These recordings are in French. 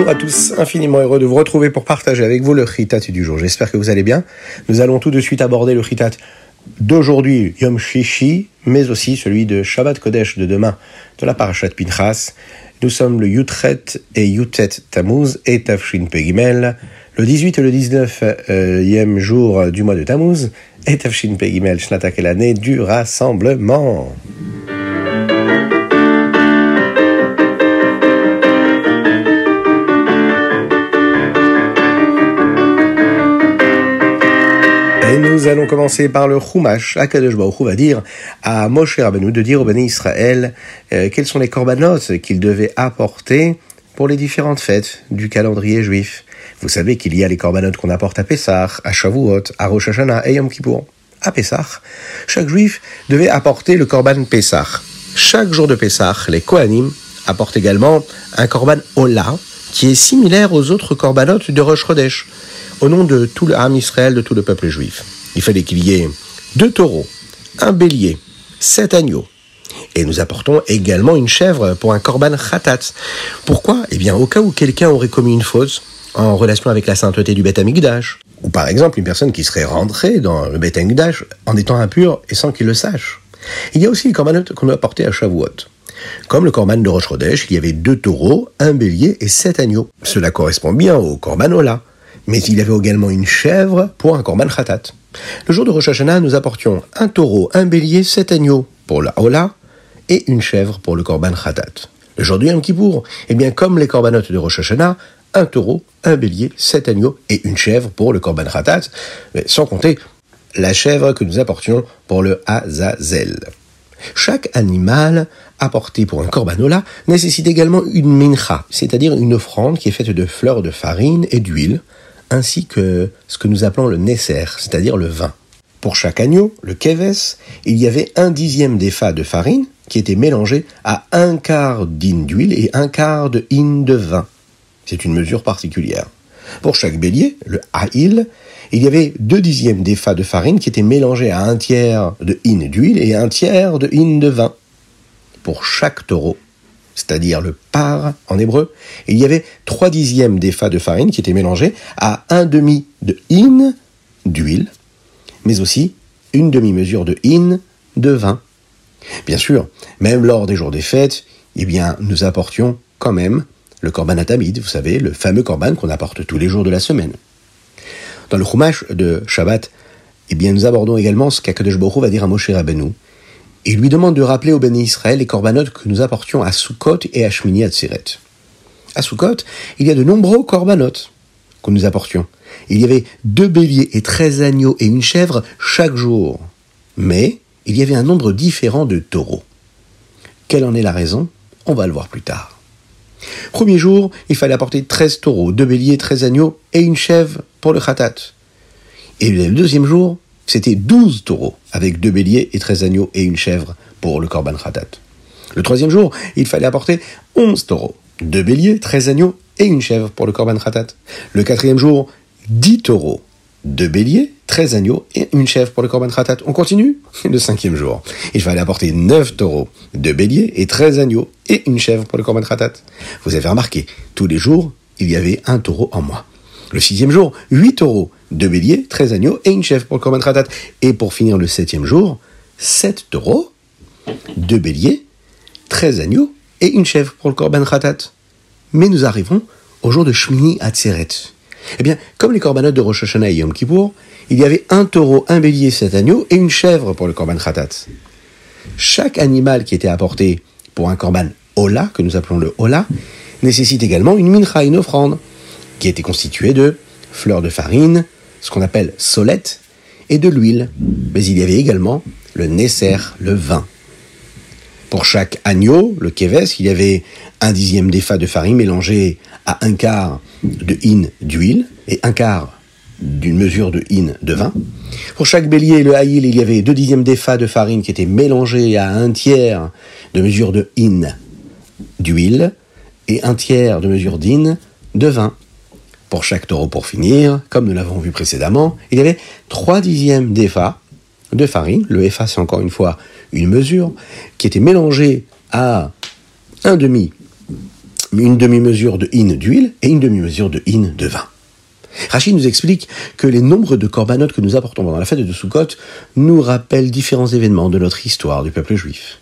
Bonjour à tous, infiniment heureux de vous retrouver pour partager avec vous le Chitat du jour. J'espère que vous allez bien. Nous allons tout de suite aborder le Chitat d'aujourd'hui, Yom Shishi, mais aussi celui de Shabbat Kodesh de demain, de la Parashat Pinchas. Nous sommes le Yutret et Yutet Tammuz et Tafshin Pegimel, le 18 et le 19e jour du mois de Tammuz et Tafshin Pegimel, Shnatak et l'année du rassemblement. Nous allons commencer par le Chumash. Akadosh Baruch va dire à Moshe Rabbeinu de dire au Béni Israël euh, quels sont les corbanotes qu'il devait apporter pour les différentes fêtes du calendrier juif. Vous savez qu'il y a les corbanotes qu'on apporte à Pessah, à Shavuot, à Rosh Hashanah et Yom Kippour. À Pessah, chaque juif devait apporter le korban Pessah. Chaque jour de Pessah, les Kohanim apportent également un korban Ola, qui est similaire aux autres corbanotes de Rosh Chodesh au nom de tout le Ham Israël, de tout le peuple juif. Il fallait qu'il y ait deux taureaux, un bélier, sept agneaux. Et nous apportons également une chèvre pour un korban khatat. Pourquoi? Eh bien, au cas où quelqu'un aurait commis une faute en relation avec la sainteté du Beth Amikdash, ou par exemple une personne qui serait rentrée dans le Beth Amikdash en étant impure et sans qu'il le sache. Il y a aussi le korban qu'on a apporté à Shavuot. Comme le korban de Rosh Chodesh, il y avait deux taureaux, un bélier et sept agneaux. Cela correspond bien au korban Ola mais il y avait également une chèvre pour un korban khatat. Le jour de Rosh Hashanah, nous apportions un taureau, un bélier, sept agneaux pour la hola et une chèvre pour le korban khatat. Le jour du eh bien comme les corbanotes de Rosh Hashanah, un taureau, un bélier, sept agneaux et une chèvre pour le korban khatat, sans compter la chèvre que nous apportions pour le Azazel. Chaque animal apporté pour un corbanola nécessite également une mincha, c'est-à-dire une offrande qui est faite de fleurs de farine et d'huile, ainsi que ce que nous appelons le nesser, c'est-à-dire le vin. Pour chaque agneau, le keves, il y avait un dixième d'effa de farine qui était mélangé à un quart d'in d'huile et un quart de in de vin. C'est une mesure particulière. Pour chaque bélier, le haïl, il y avait deux dixièmes d'effa de farine qui étaient mélangés à un tiers de in d'huile et un tiers de in de vin. Pour chaque taureau, c'est-à-dire le par en hébreu, il y avait trois dixièmes d'effa de farine qui étaient mélangés à un demi de in d'huile, mais aussi une demi-mesure de in de vin. Bien sûr, même lors des jours des fêtes, eh bien, nous apportions quand même le korban atamid, vous savez, le fameux korban qu'on apporte tous les jours de la semaine. Dans le chumash de Shabbat, eh bien, nous abordons également ce qu'Akadosh Baruch va dire à Moshe Rabbeinu, il lui demande de rappeler au béni Israël les corbanotes que nous apportions à Sukkot et à Shmini Atzeret. À Sukkot, il y a de nombreux corbanotes que nous apportions. Il y avait deux béliers et treize agneaux et une chèvre chaque jour. Mais il y avait un nombre différent de taureaux. Quelle en est la raison? On va le voir plus tard. Premier jour, il fallait apporter treize taureaux, deux béliers, treize agneaux et une chèvre pour le khatat. Et le deuxième jour, c'était 12 taureaux, avec deux béliers et 13 agneaux et une chèvre pour le Korban Khatat. Le troisième jour, il fallait apporter 11 taureaux, deux béliers, 13 agneaux et une chèvre pour le Korban Khatat. Le quatrième jour, 10 taureaux, deux béliers, 13 agneaux et une chèvre pour le Korban Khatat. On continue Le cinquième jour, il fallait apporter 9 taureaux, deux béliers et 13 agneaux et une chèvre pour le Korban Khatat. Vous avez remarqué, tous les jours, il y avait un taureau en moins. Le sixième jour, huit taureaux, deux béliers, treize agneaux et une chèvre pour le Korban Khatat. Et pour finir le septième jour, sept taureaux, deux béliers, treize agneaux et une chèvre pour le Korban Khatat. Mais nous arrivons au jour de Shmini Atzeret. Eh bien, comme les corbanotes de Rosh Hashanah et Yom Kippour, il y avait un taureau, un bélier, sept agneaux et une chèvre pour le Korban Khatat. Chaque animal qui était apporté pour un Korban Ola, que nous appelons le Ola, nécessite également une mincha, une offrande qui était constitué de fleurs de farine, ce qu'on appelle solette, et de l'huile. Mais il y avait également le nesser, le vin. Pour chaque agneau, le keves, il y avait un dixième d'effa de farine mélangé à un quart de in d'huile et un quart d'une mesure de in de vin. Pour chaque bélier, le haïl, il y avait deux dixièmes d'effa de farine qui étaient mélangés à un tiers de mesure de in d'huile et un tiers de mesure d'in de vin. Pour chaque taureau pour finir, comme nous l'avons vu précédemment, il y avait 3 dixièmes d'EFA de farine. Le EFA, c'est encore une fois une mesure qui était mélangée à un demi une demi-mesure de in d'huile et une demi-mesure de in de vin. Rachid nous explique que les nombres de corbanotes que nous apportons pendant la fête de Sukkot nous rappellent différents événements de notre histoire du peuple juif.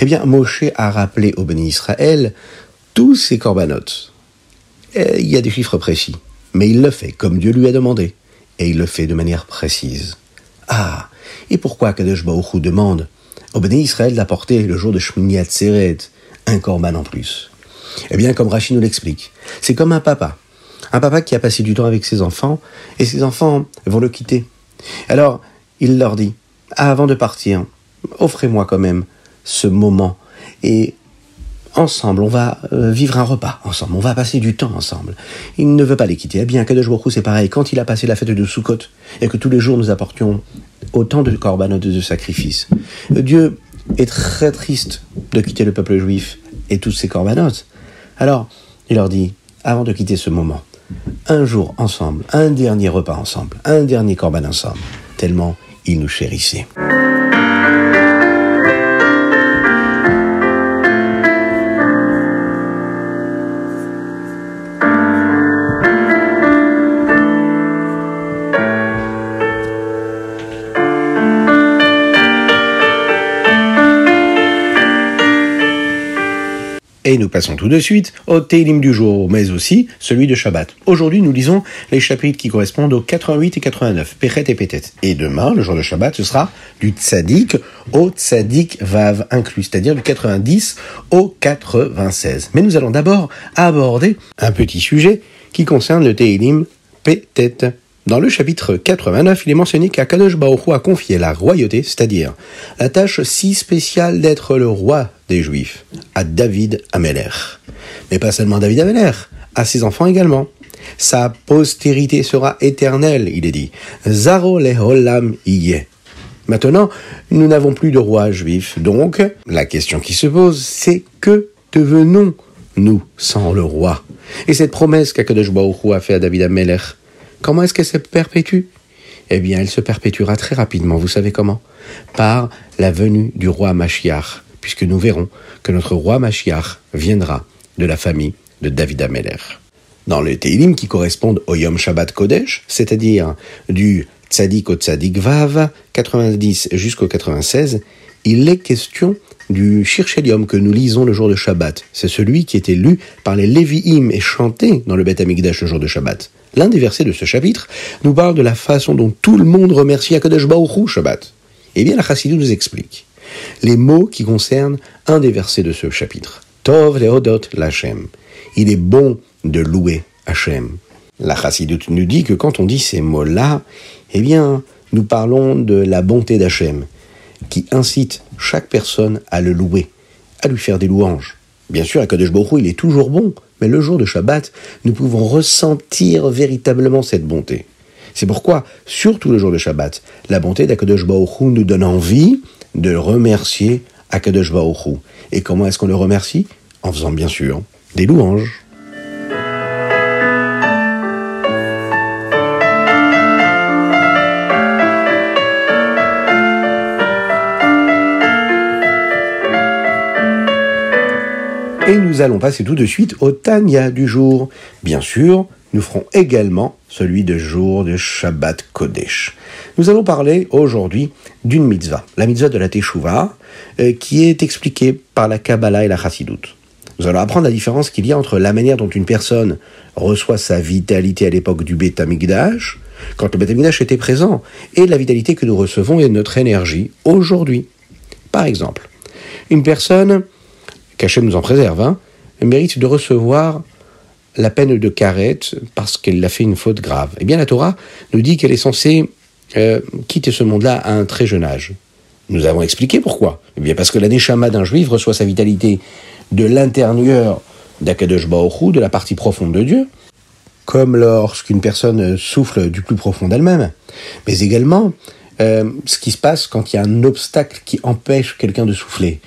Eh bien, Moshe a rappelé au béni Israël tous ces corbanotes. il y a des chiffres précis, mais il le fait comme Dieu lui a demandé, et il le fait de manière précise. Ah, et pourquoi Kadosh demande au béni Israël d'apporter le jour de Shmini Atzeret un corban en plus? Eh bien, comme Rachid nous l'explique, c'est comme un papa un papa qui a passé du temps avec ses enfants, et ses enfants vont le quitter. Alors, il leur dit, avant de partir, offrez-moi quand même ce moment, et ensemble, on va euh, vivre un repas ensemble, on va passer du temps ensemble. Il ne veut pas les quitter. Eh bien, Kadosh Baruch c'est pareil. Quand il a passé la fête de Sukkot, et que tous les jours nous apportions autant de corbanotes de sacrifices, Dieu est très triste de quitter le peuple juif et tous ses corbanotes. Alors, il leur dit, avant de quitter ce moment, un jour ensemble, un dernier repas ensemble, un dernier corban ensemble, tellement il nous chérissait. Et nous passons tout de suite au Télim du jour, mais aussi celui de Shabbat. Aujourd'hui, nous lisons les chapitres qui correspondent aux 88 et 89, Péchet et Pétet. Et demain, le jour de Shabbat, ce sera du Tzadik au Tzadik Vav inclus, c'est-à-dire du 90 au 96. Mais nous allons d'abord aborder un petit sujet qui concerne le Télim Pétet. Dans le chapitre 89, il est mentionné qu'Akadosh Baruch a confié la royauté, c'est-à-dire la tâche si spéciale d'être le roi des Juifs, à David Ameler. Mais pas seulement David Ameler, à ses enfants également. Sa postérité sera éternelle, il est dit. Zaro leholam iye. Maintenant, nous n'avons plus de roi juif, donc la question qui se pose, c'est que devenons-nous sans le roi? Et cette promesse qu'Akadosh Baruch a fait à David Ameler, Comment est-ce qu'elle se perpétue? Eh bien, elle se perpétuera très rapidement. Vous savez comment? Par la venue du roi Machiach, puisque nous verrons que notre roi Machiach viendra de la famille de David Ameller. Dans les Teilim qui correspondent au Yom Shabbat Kodesh, c'est-à-dire du Tzadik au Tzadik Vav, 90 jusqu'au 96, il est question du Shirshelium que nous lisons le jour de Shabbat. C'est celui qui était lu par les Lévi'im et chanté dans le Beth Amikdash le jour de Shabbat. L'un des versets de ce chapitre nous parle de la façon dont tout le monde remercie Akadosh Baruch Shabbat. Eh bien, la Chassidou nous explique les mots qui concernent un des versets de ce chapitre. Tov leodot lachem. Il est bon de louer Hachem. La Chassidoute nous dit que quand on dit ces mots-là, eh bien, nous parlons de la bonté d'Hachem, qui incite chaque personne à le louer, à lui faire des louanges. Bien sûr, Akadosh Baruch il est toujours bon, mais le jour de Shabbat, nous pouvons ressentir véritablement cette bonté. C'est pourquoi, surtout le jour de Shabbat, la bonté d'Akadosh nous donne envie de remercier Akadosh Et comment est-ce qu'on le remercie? En faisant bien sûr des louanges. Et nous allons passer tout de suite au Tanya du jour. Bien sûr, nous ferons également celui de jour de Shabbat Kodesh. Nous allons parler aujourd'hui d'une mitzvah, la mitzvah de la Teshuvah, euh, qui est expliquée par la Kabbalah et la Chassidut. Nous allons apprendre la différence qu'il y a entre la manière dont une personne reçoit sa vitalité à l'époque du Beth Amikdash, quand le Beth Amikdash était présent, et la vitalité que nous recevons et notre énergie aujourd'hui. Par exemple, une personne qu'Hachem nous en préserve, hein, mérite de recevoir la peine de carette parce qu'elle a fait une faute grave. Eh bien, la Torah nous dit qu'elle est censée euh, quitter ce monde-là à un très jeune âge. Nous avons expliqué pourquoi. Eh bien, parce que la neshama d'un juif reçoit sa vitalité de l'intérieur d'Akadosh Baoru, de la partie profonde de Dieu, comme lorsqu'une personne souffle du plus profond d'elle-même, mais également euh, ce qui se passe quand il y a un obstacle qui empêche quelqu'un de souffler.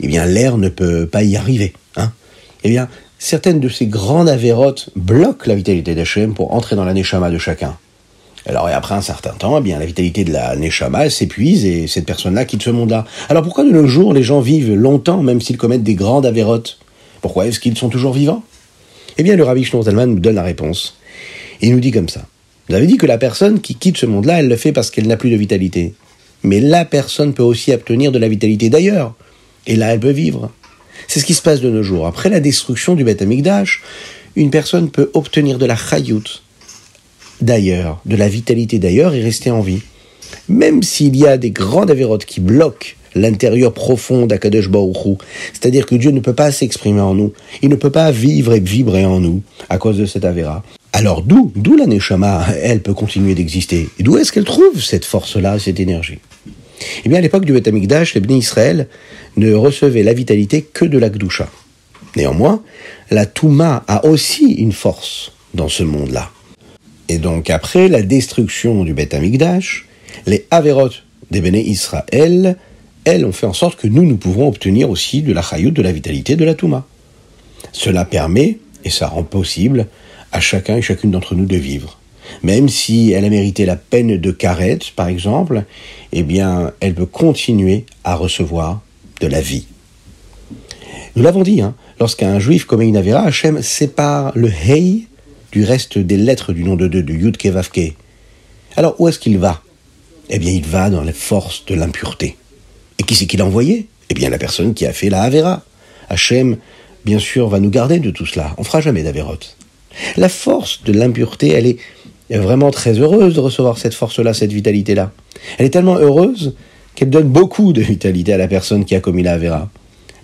Eh bien, l'air ne peut pas y arriver. Hein eh bien, certaines de ces grandes avérotes bloquent la vitalité d'Hachem pour entrer dans la neshama de chacun. Alors, et après un certain temps, eh bien, la vitalité de la neshama s'épuise et cette personne-là quitte ce monde-là. Alors, pourquoi de nos jours les gens vivent longtemps, même s'ils commettent des grandes avérotes? Pourquoi est-ce qu'ils sont toujours vivants? Eh bien, le Rabbi Shlomo nous donne la réponse. Il nous dit comme ça. Vous avez dit que la personne qui quitte ce monde-là, elle le fait parce qu'elle n'a plus de vitalité. Mais la personne peut aussi obtenir de la vitalité d'ailleurs. Et là, elle peut vivre. C'est ce qui se passe de nos jours. Après la destruction du Beth Amikdash, une personne peut obtenir de la chayut d'ailleurs, de la vitalité d'ailleurs et rester en vie. Même s'il y a des grandes avérotes qui bloquent l'intérieur profond d'Akadosh Baruch c'est-à-dire que Dieu ne peut pas s'exprimer en nous, il ne peut pas vivre et vibrer en nous à cause de cette avéra. Alors d'où, d'où la Neshama, elle peut continuer d'exister? Et d'où est-ce qu'elle trouve cette force-là, cette énergie? Eh bien, à l'époque du Beth Amikdash, les Bnei Israël ne recevaient la vitalité que de la Gdusha. Néanmoins, la Touma a aussi une force dans ce monde-là. Et donc, après la destruction du Beth les Averot des Bnei Israël, elles ont fait en sorte que nous, nous pouvons obtenir aussi de la chayout, de la vitalité, de la Touma. Cela permet, et ça rend possible, à chacun et chacune d'entre nous de vivre. Même si elle a mérité la peine de carette, par exemple, eh bien, elle peut continuer à recevoir de la vie. Nous l'avons dit, hein, lorsqu'un juif commet une avéra, Hachem sépare le Hei du reste des lettres du nom de Dieu, du Yud Kevavke. Alors, où est-ce qu'il va? Eh bien, il va dans les forces de l'impureté. Et qui c'est qu'il a envoyé? Eh bien, la personne qui a fait la avéra. Hachem, bien sûr, va nous garder de tout cela. On fera jamais d'avérote. La force de l'impureté, elle est vraiment très heureuse de recevoir cette force-là, cette vitalité-là. Elle est tellement heureuse qu'elle donne beaucoup de vitalité à la personne qui a commis la Avera.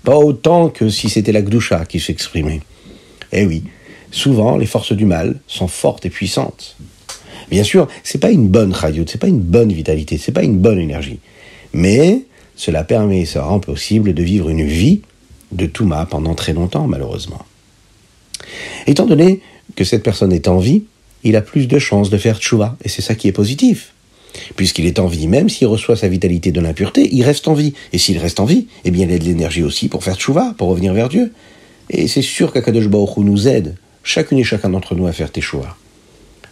Pas autant que si c'était la Gdusha qui s'exprimait. Eh oui, souvent les forces du mal sont fortes et puissantes. Bien sûr, c'est pas une bonne ce c'est pas une bonne vitalité, c'est pas une bonne énergie. Mais cela permet, ça rend possible de vivre une vie de Touma pendant très longtemps, malheureusement. Étant donné que cette personne est en vie, il a plus de chances de faire tchouva, et c'est ça qui est positif. Puisqu'il est en vie, même s'il reçoit sa vitalité de l'impureté, il reste en vie. Et s'il reste en vie, eh bien il a de l'énergie aussi pour faire tchouva, pour revenir vers Dieu. Et c'est sûr qu'Akadosh Baruch nous aide, chacune et chacun d'entre nous, à faire teshuva.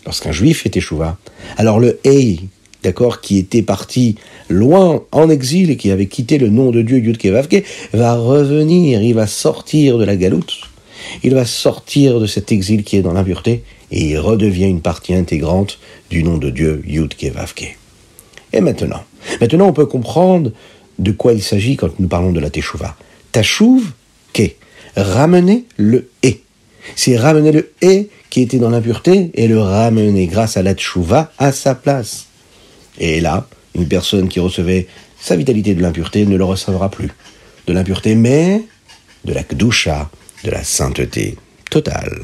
Lorsqu'un juif fait teshuva, alors le Ei, d'accord, qui était parti loin en exil et qui avait quitté le nom de Dieu Yudkevavke, va revenir, il va sortir de la galoute il va sortir de cet exil qui est dans l'impureté et il redevient une partie intégrante du nom de Dieu Yud Kevavke. Et maintenant, maintenant on peut comprendre de quoi il s'agit quand nous parlons de la Teshuvah. Tashuv, ke, ramener le et. C'est ramener le et qui était dans l'impureté et le ramener grâce à la Teshuvah à sa place. Et là, une personne qui recevait sa vitalité de l'impureté ne le recevra plus. De l'impureté, mais de la Kdusha, de la sainteté totale.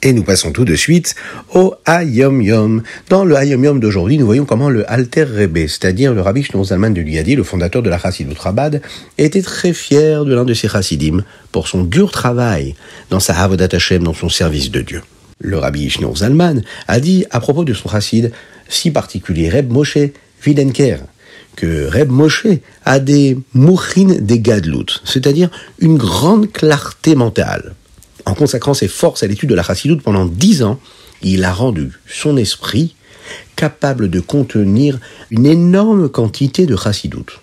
Et nous passons tout de suite au Hayom Yom. Dans le Hayom Yom d'aujourd'hui, nous voyons comment le Alter Rebbe, c'est-à-dire le Rabbi Shnon Zalman de Liadi, le fondateur de la Chassidut Rabad, était très fier de l'un de ses chassidim pour son dur travail dans sa Havodat Hashem, dans son service de Dieu. Le rabbi Shneur Zalman a dit à propos de son chassid si particulier, Reb Moshe Videnker, que Reb Moshe a des mouchin des gadlout, c'est-à-dire une grande clarté mentale. En consacrant ses forces à l'étude de la chassidoute pendant dix ans, il a rendu son esprit capable de contenir une énorme quantité de chassidoute.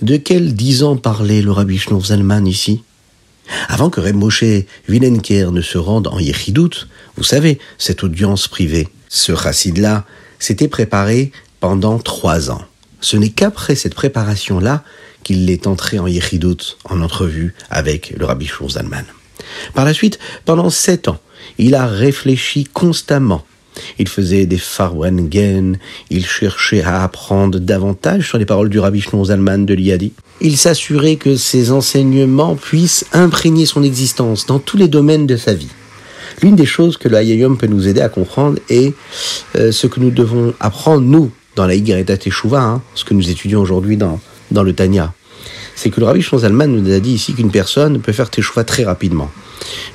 De quels dix ans parlait le rabbi Zalman ici? Avant que Reb Moshe Vilenker ne se rende en Yechidout, vous savez, cette audience privée, ce chassid-là s'était préparé pendant trois ans. Ce n'est qu'après cette préparation-là qu'il est entré en Yechidout, en entrevue avec le rabbi Zalman. Par la suite, pendant sept ans, il a réfléchi constamment. Il faisait des farwengen, il cherchait à apprendre davantage sur les paroles du rabbi Zalman de l'Iadi il s'assurait que ses enseignements puissent imprégner son existence dans tous les domaines de sa vie. L'une des choses que le Hayayom peut nous aider à comprendre est euh, ce que nous devons apprendre, nous, dans la Higareta Teshuvah, hein, ce que nous étudions aujourd'hui dans, dans le Tanya. C'est que le Rabbi Shonzalman nous a dit ici qu'une personne peut faire Teshuvah très rapidement.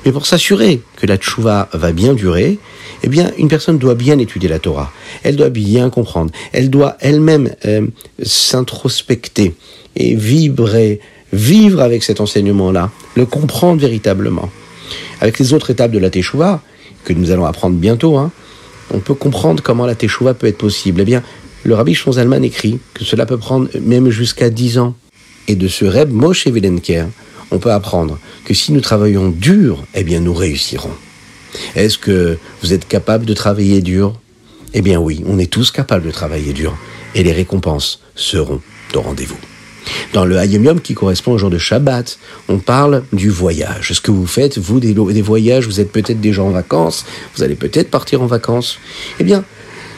Mais pour s'assurer que la Teshuvah va bien durer, eh bien, une personne doit bien étudier la Torah. Elle doit bien comprendre. Elle doit elle-même euh, s'introspecter et vibrer, vivre avec cet enseignement-là, le comprendre véritablement. Avec les autres étapes de la Teshuvah, que nous allons apprendre bientôt, hein, on peut comprendre comment la Teshuvah peut être possible. Eh bien, le Rabbi Shonzalman écrit que cela peut prendre même jusqu'à 10 ans. Et de ce Reb Moshe Vilenker, on peut apprendre que si nous travaillons dur, eh nous réussirons. Est-ce que vous êtes capable de travailler dur? Eh bien oui, on est tous capables de travailler dur. Et les récompenses seront au rendez-vous. Dans le Hayom qui correspond au jour de Shabbat, on parle du voyage. Ce que vous faites, vous, des, voyages, vous êtes peut-être déjà en vacances, vous allez peut-être partir en vacances. Eh bien,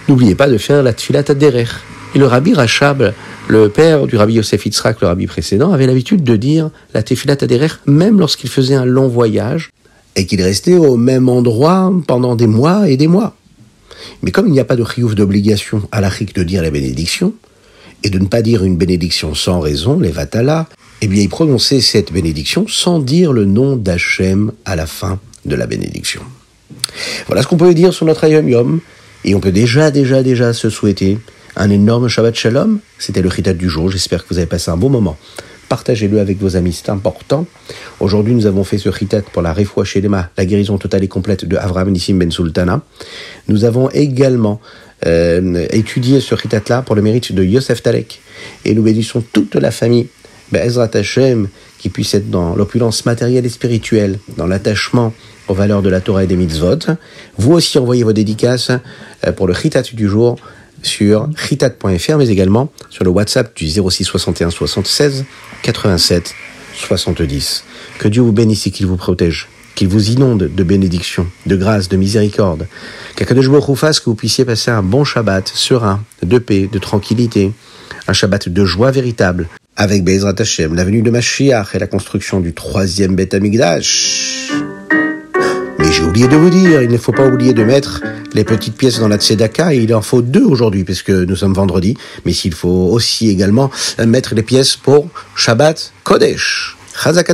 n'oubliez pas de faire la Tfilat Aderer. Et le Rabbi Rachab, le père du Rabbi Yosef Yitzhak, le Rabbi précédent, avait l'habitude de dire la Tfilat Aderer même lorsqu'il faisait un long voyage et qu'il restait au même endroit pendant des mois et des mois. Mais comme il n'y a pas de chiouf d'obligation à la de dire la bénédiction, et de ne pas dire une bénédiction sans raison, les vatala, eh bien il prononçait cette bénédiction sans dire le nom d'Hachem à la fin de la bénédiction. Voilà ce qu'on peut dire sur notre Ayom Yom, et on peut déjà, déjà, déjà se souhaiter un énorme Shabbat Shalom. C'était le Chitat du jour, j'espère que vous avez passé un bon moment. Partagez-le avec vos amis, c'est important. Aujourd'hui, nous avons fait ce Chitat pour la Refoua Shelema, la guérison totale et complète de Avram Nissim Ben Sultana. Nous avons également euh, étudier ce ritat-là pour le mérite de Yosef Talek. Et nous bénissons toute la famille, Ezrat Hashem, qui puisse être dans l'opulence matérielle et spirituelle, dans l'attachement aux valeurs de la Torah et des mitzvot. Vous aussi envoyez vos dédicaces euh, pour le ritat du jour sur ritat.fr, mais également sur le WhatsApp du 06 61 76 87 70. Que Dieu vous bénisse et qu'il vous protège qu'il vous inonde de bénédictions, de grâce, de miséricorde. Qu'Akadosh vous fasse que vous puissiez passer un bon Shabbat serein, de paix, de tranquillité, un Shabbat de joie véritable, avec Bezrat Hashem, la venue de Mashiach et la construction du troisième Beth Amigdash. J'ai oublié de vous dire, il ne faut pas oublier de mettre les petites pièces dans la tzedaka, et il en faut deux aujourd'hui, puisque nous sommes vendredi, mais s'il faut aussi également mettre les pièces pour Shabbat Kodesh. Chazak